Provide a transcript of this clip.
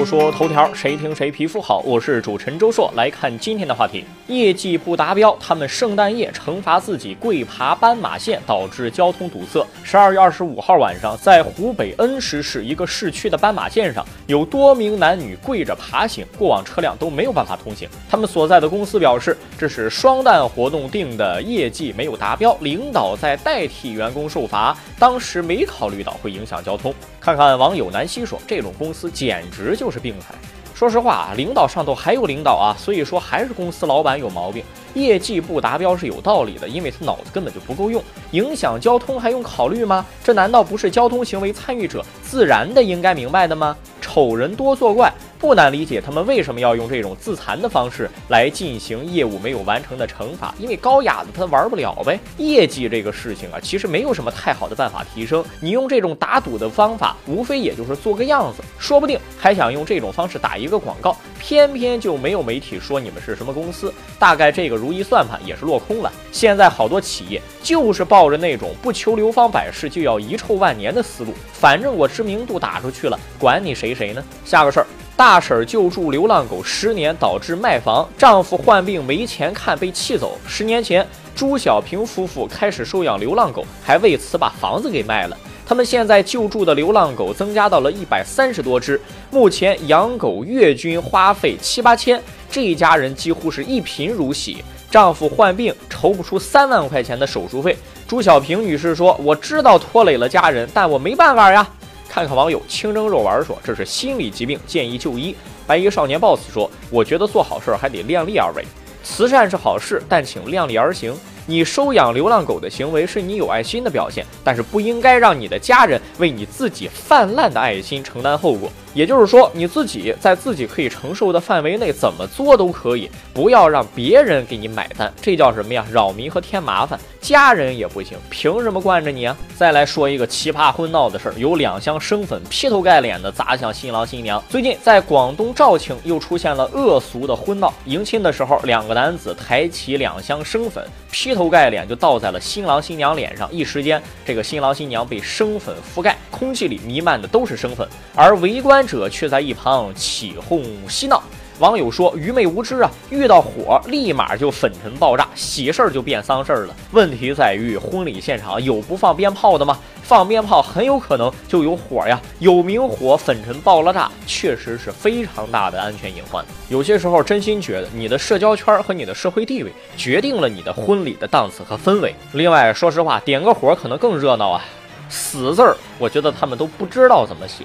说说头条，谁听谁皮肤好。我是主持人周硕，来看今天的话题：业绩不达标，他们圣诞夜惩罚自己跪爬斑马线，导致交通堵塞。十二月二十五号晚上，在湖北恩施市一个市区的斑马线上，有多名男女跪着爬行，过往车辆都没有办法通行。他们所在的公司表示，这是双旦活动定的业绩没有达标，领导在代替员工受罚，当时没考虑到会影响交通。看看网友南希说，这种公司简直就是病态。说实话啊，领导上头还有领导啊，所以说还是公司老板有毛病。业绩不达标是有道理的，因为他脑子根本就不够用，影响交通还用考虑吗？这难道不是交通行为参与者自然的应该明白的吗？丑人多作怪。不难理解他们为什么要用这种自残的方式来进行业务没有完成的惩罚，因为高雅的他玩不了呗。业绩这个事情啊，其实没有什么太好的办法提升。你用这种打赌的方法，无非也就是做个样子，说不定还想用这种方式打一个广告，偏偏就没有媒体说你们是什么公司。大概这个如意算盘也是落空了。现在好多企业就是抱着那种不求流芳百世就要遗臭万年的思路，反正我知名度打出去了，管你谁谁呢？下个事儿。大婶救助流浪狗十年，导致卖房，丈夫患病没钱看被气走。十年前，朱小平夫妇开始收养流浪狗，还为此把房子给卖了。他们现在救助的流浪狗增加到了一百三十多只，目前养狗月均花费七八千，这一家人几乎是一贫如洗。丈夫患病，筹不出三万块钱的手术费。朱小平女士说：“我知道拖累了家人，但我没办法呀。”看看网友清蒸肉丸说：“这是心理疾病，建议就医。”白衣少年 boss 说：“我觉得做好事还得量力而为，慈善是好事，但请量力而行。你收养流浪狗的行为是你有爱心的表现，但是不应该让你的家人为你自己泛滥的爱心承担后果。”也就是说，你自己在自己可以承受的范围内怎么做都可以，不要让别人给你买单，这叫什么呀？扰民和添麻烦，家人也不行，凭什么惯着你啊？再来说一个奇葩婚闹的事儿，有两箱生粉劈头盖脸的砸向新郎新娘。最近在广东肇庆又出现了恶俗的婚闹，迎亲的时候，两个男子抬起两箱生粉，劈头盖脸就倒在了新郎新娘脸上，一时间这个新郎新娘被生粉覆盖，空气里弥漫的都是生粉，而围观。者却在一旁起哄嬉闹，网友说愚昧无知啊！遇到火立马就粉尘爆炸，喜事儿就变丧事儿了。问题在于婚礼现场有不放鞭炮的吗？放鞭炮很有可能就有火呀，有明火粉尘爆了炸，确实是非常大的安全隐患。有些时候真心觉得你的社交圈和你的社会地位决定了你的婚礼的档次和氛围。另外，说实话，点个火可能更热闹啊。死字儿，我觉得他们都不知道怎么写。